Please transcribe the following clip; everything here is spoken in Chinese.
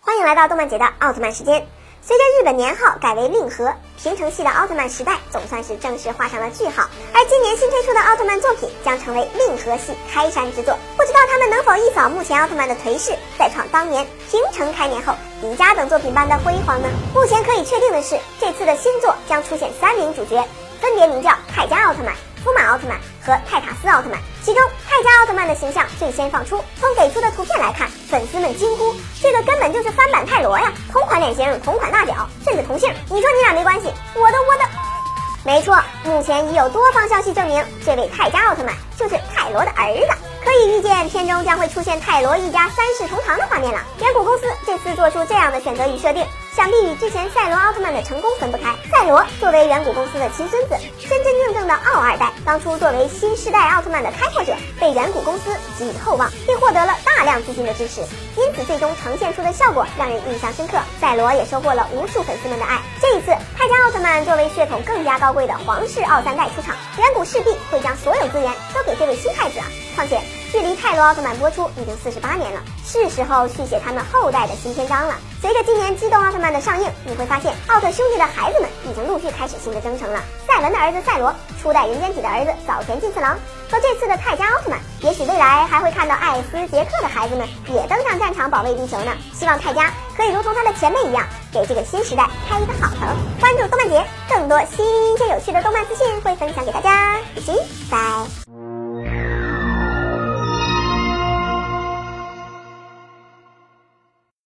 欢迎来到动漫节的奥特曼时间。随着日本年号改为令和，平成系的奥特曼时代总算是正式画上了句号。而今年新推出的奥特曼作品将成为令和系开山之作，不知道他们能否一扫目前奥特曼的颓势，再创当年平成开年后迪迦等作品般的辉煌呢？目前可以确定的是，这次的新作将出现三名主角，分别名叫泰迦奥特曼。曼和泰塔斯奥特曼，其中泰迦奥特曼的形象最先放出。从给出的图片来看，粉丝们惊呼：“这个根本就是翻版泰罗呀！同款脸型，同款大脚，甚至同姓。你说你俩没关系？我的我的，没错，目前已有多方消息证明，这位泰迦奥特曼就是泰罗的儿子。可以预见，片中将会出现泰罗一家三世同堂的画面了。远古公司这次做出这样的选择与设定。”想必与之前赛罗奥特曼的成功分不开。赛罗作为远古公司的亲孙子，真真正正的奥二代，当初作为新时代奥特曼的开拓者，被远古公司给予厚望，并获得了大量资金的支持，因此最终呈现出的效果让人印象深刻。赛罗也收获了无数粉丝们的爱。这一次，泰迦奥特曼作为血统更加高贵的皇室奥三代出场，远古势必会将所有资源都给这位新太子啊！况且。距离泰罗奥特曼播出已经四十八年了，是时候续写他们后代的新篇章了。随着今年机动奥特曼的上映，你会发现奥特兄弟的孩子们已经陆续开始新的征程了。赛文的儿子赛罗，初代人间体的儿子早田进次郎，和这次的泰迦奥特曼，也许未来还会看到艾斯杰克的孩子们也登上战场保卫地球呢。希望泰迦可以如同他的前辈一样，给这个新时代开一个好头。关注动漫节，更多新鲜有趣的动漫资讯会分享给大家。拜拜。